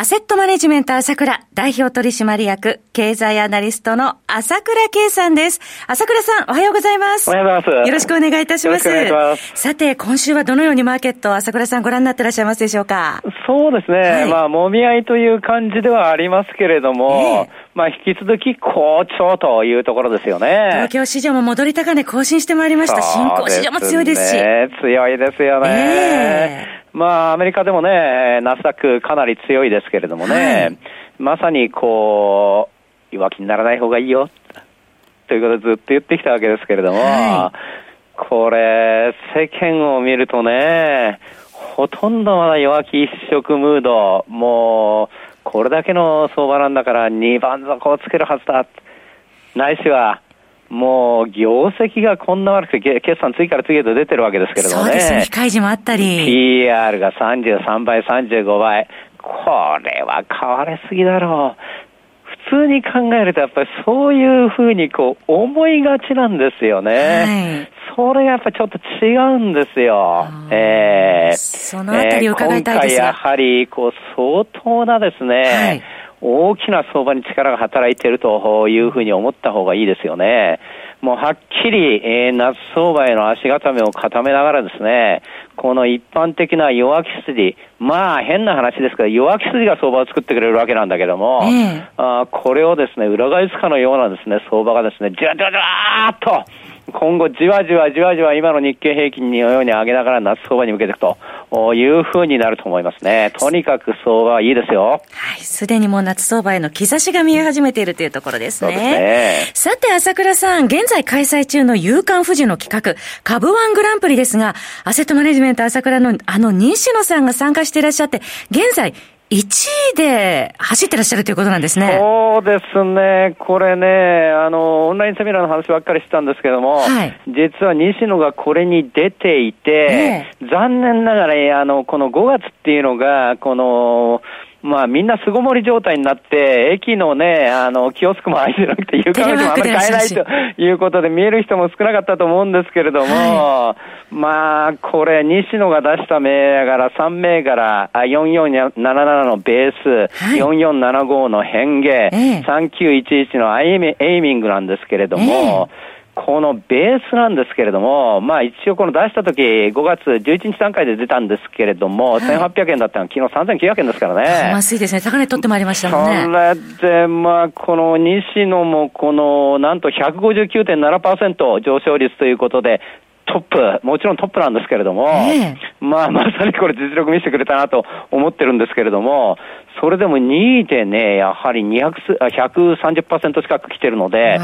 アセットマネジメント朝倉代表取締役経済アナリストの朝倉慶さんです。朝倉さん、おはようございます。おはようございます。よろしくお願いいたします。よろしくお願いします。さて、今週はどのようにマーケット、朝倉さんご覧になってらっしゃいますでしょうか？そうですね。はい、まあ、もみ合いという感じではありますけれども、えー、まあ、引き続き好調というところですよね。東京市場も戻り高値更新してまいりました。新興市場も強いですし。強いですよね。えーまあ、アメリカでもね、ナスダックかなり強いですけれどもね、はい、まさにこう、弱気にならない方がいいよ、ということでずっと言ってきたわけですけれども、はい、これ、世間を見るとね、ほとんどまだ弱気一色ムード、もう、これだけの相場なんだから2番底をつけるはずだ。ないしは、もう業績がこんな悪くて、決算次から次へと出てるわけですけれどもね。そうですね、控え時もあったり。PR が33倍、35倍。これは買われすぎだろう。普通に考えるとやっぱりそういうふうにこう思いがちなんですよね。はい、それがやっぱりちょっと違うんですよ。えー、そのあたり伺いたいですが、えー、今回やはりこう相当なですね、はい大きな相場に力が働いているというふうに思った方がいいですよね。もうはっきり、えー、夏相場への足固めを固めながらですね、この一般的な弱気筋、まあ変な話ですけど、弱気筋が相場を作ってくれるわけなんだけども、えー、あこれをですね、裏返すかのようなですね、相場がですね、じわじわじわーっと、今後じわじわじわじわ今の日経平均のように上げながら夏相場に向けていくというふうになると思いますね。とにかく相場はいいですよ。はい。すでにもう夏相場への兆しが見え始めているというところですね。そうですね。さて、朝倉さん、現在開催中の夕刊富士の企画、株ワングランプリですが、アセットマネジメント朝倉のあの西野さんが参加していらっしゃって、現在1位で走ってらっしゃるということなんですね。そうですね。これね、あの、オンラインセミナーの話ばっかりしてたんですけども、はい、実は西野がこれに出ていて、えー、残念ながら、あの、この5月っていうのが、この、まあみんな巣ごもり状態になって、駅のね、あの、キオスクも開いてなくて、床の人もあんまり買えないとい。うことで、見える人も少なかったと思うんですけれども、はい、まあ、これ、西野が出した銘柄、3銘柄、4477のベース、はい、4475の変形、え3911のエイミングなんですけれども、えこのベースなんですけれども、まあ一応この出した時5月11日段階で出たんですけれども、はい、1800円だったの昨日3900円ですからね。安いですね。高値取ってまいりましたもんね。それで、まあこの西野もこのなんと159.7%上昇率ということで、トップ、もちろんトップなんですけれども、えー、まあ、まさにこれ実力見せてくれたなと思ってるんですけれども、それでも2位でね、やはり200 130%近く来てるので、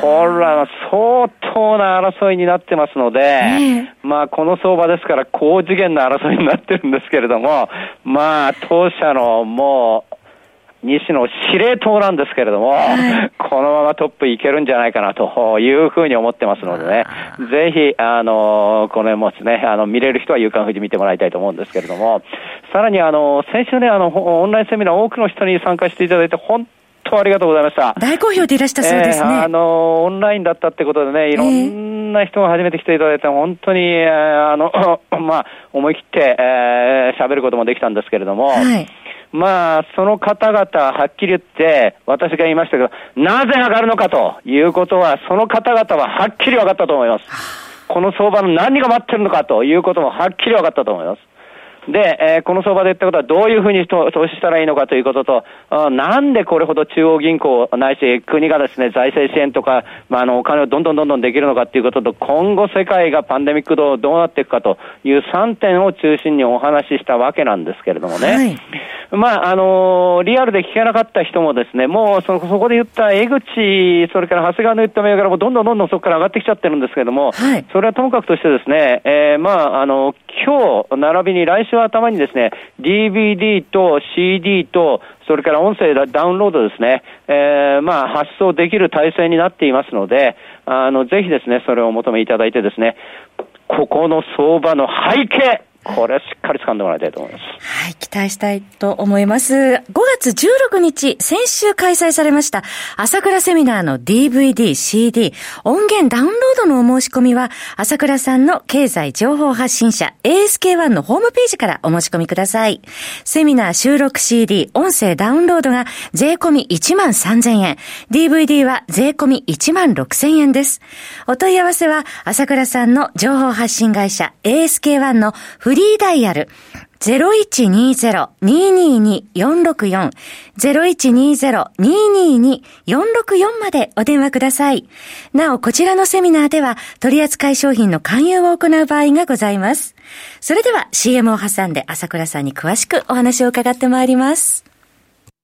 これは相当な争いになってますので、えー、まあ、この相場ですから高次元な争いになってるんですけれども、まあ、当社のもう、西野司令塔なんですけれども、はい、このままトップいけるんじゃないかなというふうに思ってますのでね、ぜひ、あの、この辺もですね、あの、見れる人は夕刊富士見てもらいたいと思うんですけれども、さらにあの、先週ね、あの、オンラインセミナー多くの人に参加していただいて、本当ありがとうございました。大好評でいらしたそうですね。えー、あの、オンラインだったってことでね、いろんな人が初めて来ていただいて、本当に、えー、あの、まあ、思い切って、えー、喋ることもできたんですけれども、はいまあ、その方々はっきり言って、私が言いましたけど、なぜ上がるのかということは、その方々ははっきり分かったと思います。この相場の何が待ってるのかということもはっきり分かったと思います。で、えー、この相場で言ったことはどういうふうに投資したらいいのかということと、なんでこれほど中央銀行ないし国がですね、財政支援とか、まあ、あの、お金をどんどんどんどんできるのかということと、今後世界がパンデミックどうどうなっていくかという3点を中心にお話ししたわけなんですけれどもね。はいまあ、あのー、リアルで聞けなかった人もですね、もうそそこで言った江口、それから長谷川の言った銘柄もどんどんどんどんそこから上がってきちゃってるんですけれども、はい、それはともかくとしてですね、えー、まあ、あの、今日、並びに来週頭にですね、DVD と CD と、それから音声ダウンロードですね、えー、まあ、発送できる体制になっていますので、あの、ぜひですね、それをお求めいただいてですね、ここの相場の背景、これしっかり掴んでもらいたいと思います。はい、期待したいと思います。5月16日、先週開催されました、朝倉セミナーの DVD、CD、音源ダウンロードのお申し込みは、朝倉さんの経済情報発信者 ASK1 のホームページからお申し込みください。セミナー収録 CD、音声ダウンロードが税込み1万3000円、DVD は税込み1万6000円です。お問い合わせは、朝倉さんの情報発信会社 ASK1 のフフリーダイヤル0120-222-464 0120-222-464までお電話ください。なお、こちらのセミナーでは取扱い商品の勧誘を行う場合がございます。それでは CM を挟んで朝倉さんに詳しくお話を伺ってまいります。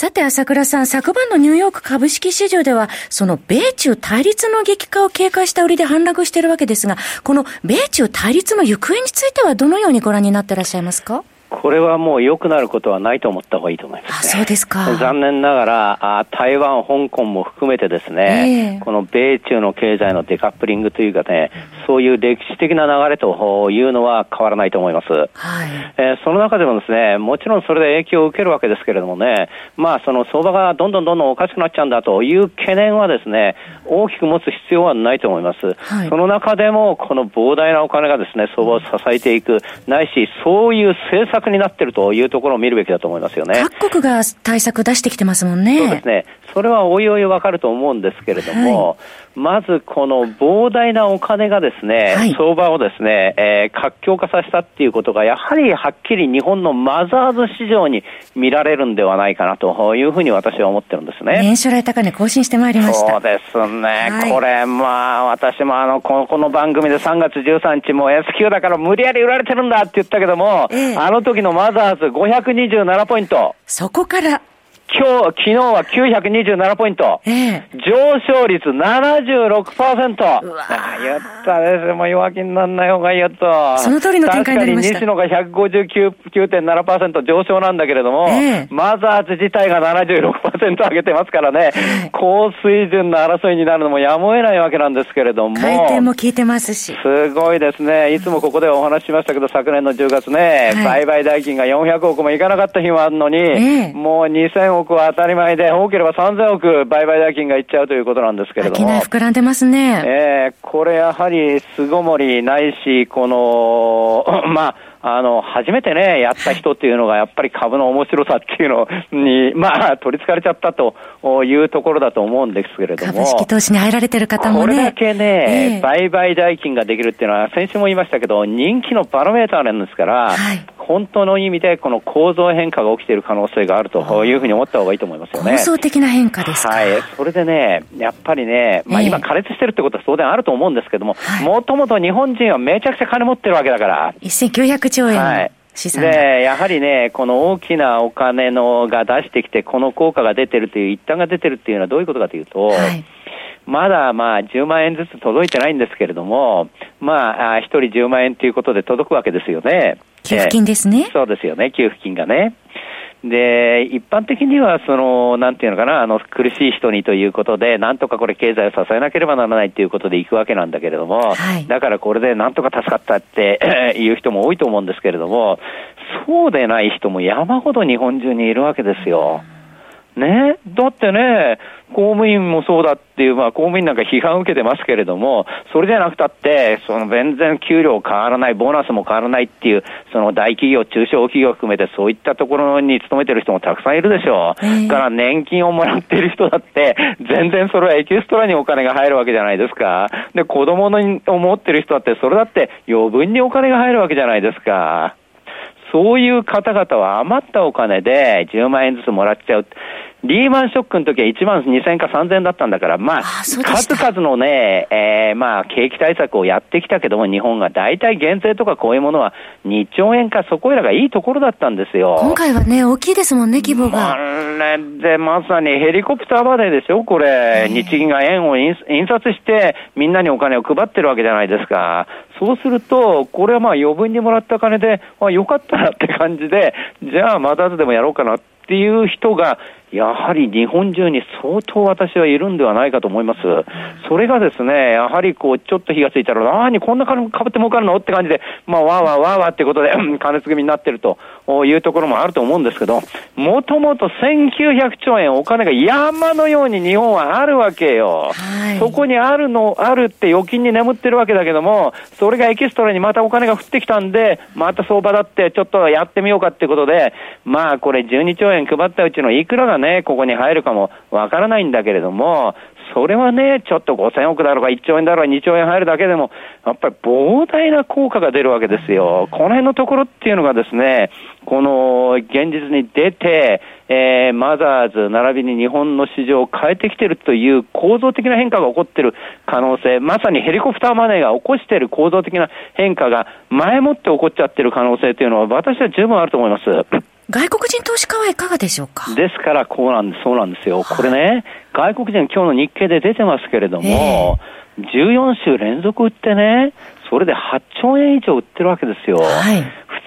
さて、朝倉さん、昨晩のニューヨーク株式市場では、その米中対立の激化を警戒した売りで反落しているわけですが、この米中対立の行方についてはどのようにご覧になっていらっしゃいますか？これはもう良くなることはないと思った方がいいと思います、ね、あそうですか。残念ながらあ、台湾、香港も含めてですね、えー、この米中の経済のデカップリングというかね、そういう歴史的な流れというのは変わらないと思います。はいえー、その中でもですね、もちろんそれで影響を受けるわけですけれどもね、まあその相場がどんどんどんどんおかしくなっちゃうんだという懸念はですね、大きく持つ必要はないと思います。はい、その中でも、この膨大なお金がですね、相場を支えていく、ないし、そういう政策策になっているというところを見るべきだと思いますよね。各国が対策出してきてますもんね。そうですね。それはおいおいわかると思うんですけれども、はい、まずこの膨大なお金がですね、はい、相場をですね、えー、活況化させたっていうことが、やはりはっきり日本のマザーズ市場に見られるんではないかなというふうに私は思ってるんですね。年初来高値更新してまいりました。そうですね。はい、これ、まあ、私もあの、この番組で3月13日も S q だから無理やり売られてるんだって言ったけども、ええ、あの時のマザーズ527ポイント。そこから今日、昨日は927ポイント。ええ、上昇率76%。うわ言ったです。もう弱気にならない方がいいよと。その通りの展開になりました。確かに西野が159.7%上昇なんだけれども、ええ、マザーズ自体が76%上げてますからね、え、高水準の争いになるのもやむを得ないわけなんですけれども。回転も効いてますし。すごいですね。いつもここでお話ししましたけど、昨年の10月ね、はい、売買代金が400億もいかなかった日もあるのに、もう2000億は当たり前で、多ければ3000億売買代金がいっちゃうということなんですけれども。膨らんでますね。えー、これやはり巣ごもりないし、この、まあ、あの、初めてね、やった人っていうのが、やっぱり株の面白さっていうのに、まあ、取り憑かれちゃったというところだと思うんですけれども。株式投資に入られてる方もね。これだけね、えー、売買代金ができるっていうのは、先週も言いましたけど、人気のバロメーターなんですから、はい、本当の意味でこの構造変化が起きている可能性があるというふうに思った方がいいと思いますよね。構造的な変化ですはい。それでね、やっぱりね、まあ今苛烈してるってことは当然あると思うんですけども、もともと日本人はめちゃくちゃ金持ってるわけだから。1900兆円。はい。で、やはりね、この大きなお金のが出してきて、この効果が出てるという、一端が出てるっていうのはどういうことかというと、はいまだまあ10万円ずつ届いてないんですけれども、まあ、1人10万円ということで届くわけですよね。給付金ですね。そうですよね、給付金がね。で、一般的には、その、なんていうのかな、あの、苦しい人にということで、なんとかこれ経済を支えなければならないということで行くわけなんだけれども、はい、だからこれでなんとか助かったって いう人も多いと思うんですけれども、そうでない人も山ほど日本中にいるわけですよ。ね。だってね、公務員もそうだっていう、まあ公務員なんか批判を受けてますけれども、それじゃなくたって、その全然給料変わらない、ボーナスも変わらないっていう、その大企業、中小企業含めてそういったところに勤めてる人もたくさんいるでしょう。えー、から年金をもらっている人だって、全然それはエキストラにお金が入るわけじゃないですか。で、子供の思ってる人だって、それだって余分にお金が入るわけじゃないですか。そういう方々は余ったお金で10万円ずつもらっちゃう。リーマンショックの時は1万2000か3000だったんだから、まあ、あ数々のね、えー、まあ、景気対策をやってきたけども、日本が大体減税とかこういうものは2兆円かそこいらがいいところだったんですよ。今回はね、大きいですもんね、規模が。あれで、まさにヘリコプターまででしょ、これ。日銀が円を印刷して、みんなにお金を配ってるわけじゃないですか。そうすると、これはまあ余分にもらった金で、まあよかったなって感じで、じゃあまたでもやろうかなっていう人が、やはり日本中に相当私はいるんではないかと思います。それがですね、やはりこう、ちょっと火がついたら、何こんな金かぶって儲かるの？って感じで、まあ、わーわーわーわーってことで、加熱組になってるというところもあると思うんですけど、もともと1900兆円お金が山のように日本はあるわけよ。はい、そこにあるの、あるって預金に眠ってるわけだけども、それがエキストラにまたお金が降ってきたんで、また相場だってちょっとやってみようかってことで、まあこれ12兆円配ったうちのいくらがね、ここに入るかもわからないんだけれども、それはね、ちょっと5000億だろうが1兆円だろうが2兆円入るだけでも、やっぱり膨大な効果が出るわけですよ。この辺のところっていうのがですね、この現実に出て、えー、マザーズ並びに日本の市場を変えてきてるという構造的な変化が起こってる可能性、まさにヘリコプターマネーが起こしている構造的な変化が前もって起こっちゃってる可能性というのは私は十分あると思います。外国人投資家はいかがでしょうか？ですから、こうなんです、そうなんですよ。これね、外国人、今日の日経で出てますけれども、14週連続売ってね、それで8兆円以上売ってるわけですよ。はい、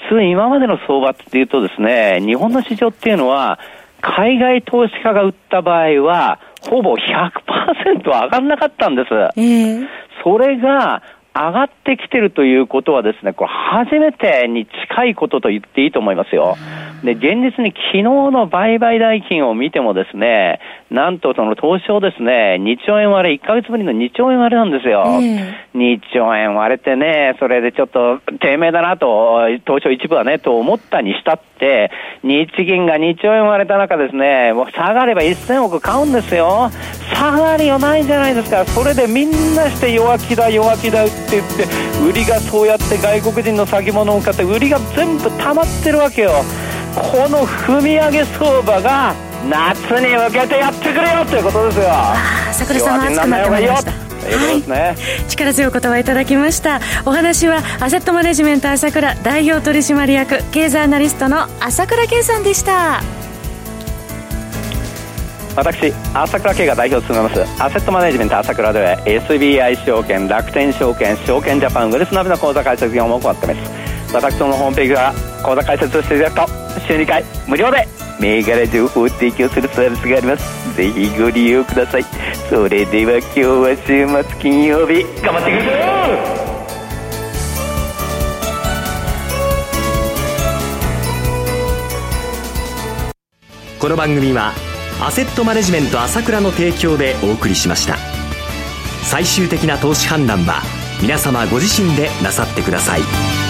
普通、今までの相場っていうとですね、日本の市場っていうのは、海外投資家が売った場合は、ほぼ100%上がんなかったんです。えー、それが、上がってきてるということはですね、これ初めてに近いことと言っていいと思いますよ。で、現実に昨日の売買代金を見てもですね、なんとその東証ですね、2兆円割れ、1ヶ月ぶりの2兆円割れなんですよ。2兆円割れてね、それでちょっと低迷だなと、東証一部はね、と思ったにしたって、日銀が2兆円割れた中ですね、もう下がれば1000億買うんですよ。下がりはないじゃないですか。それでみんなして弱気だ弱気だって言って、売りがそうやって外国人の先物を買って、売りが全部溜まってるわけよ。この踏み上げ相場が夏に向けてやってくれよということですよ。桜さんは熱くなってまいりました。はい、力強い言葉いただきました。お話はアセットマネジメント朝倉代表取締役経済アナリストの朝倉圭さんでした。私朝倉慶が代表を務めますアセットマネジメント朝倉では SBI 証券楽天証券証券ジャパンウェルスナビの口座開設業務を行っています。私のホームページは口座開設していただくと週2回無料で銘柄情報を提供するサービスがあります。ぜひご利用ください。それでは今日は週末金曜日。頑張っていくぞこの番組はアセットマネジメント朝倉の提供でお送りしました。最終的な投資判断は皆様ご自身でなさってください。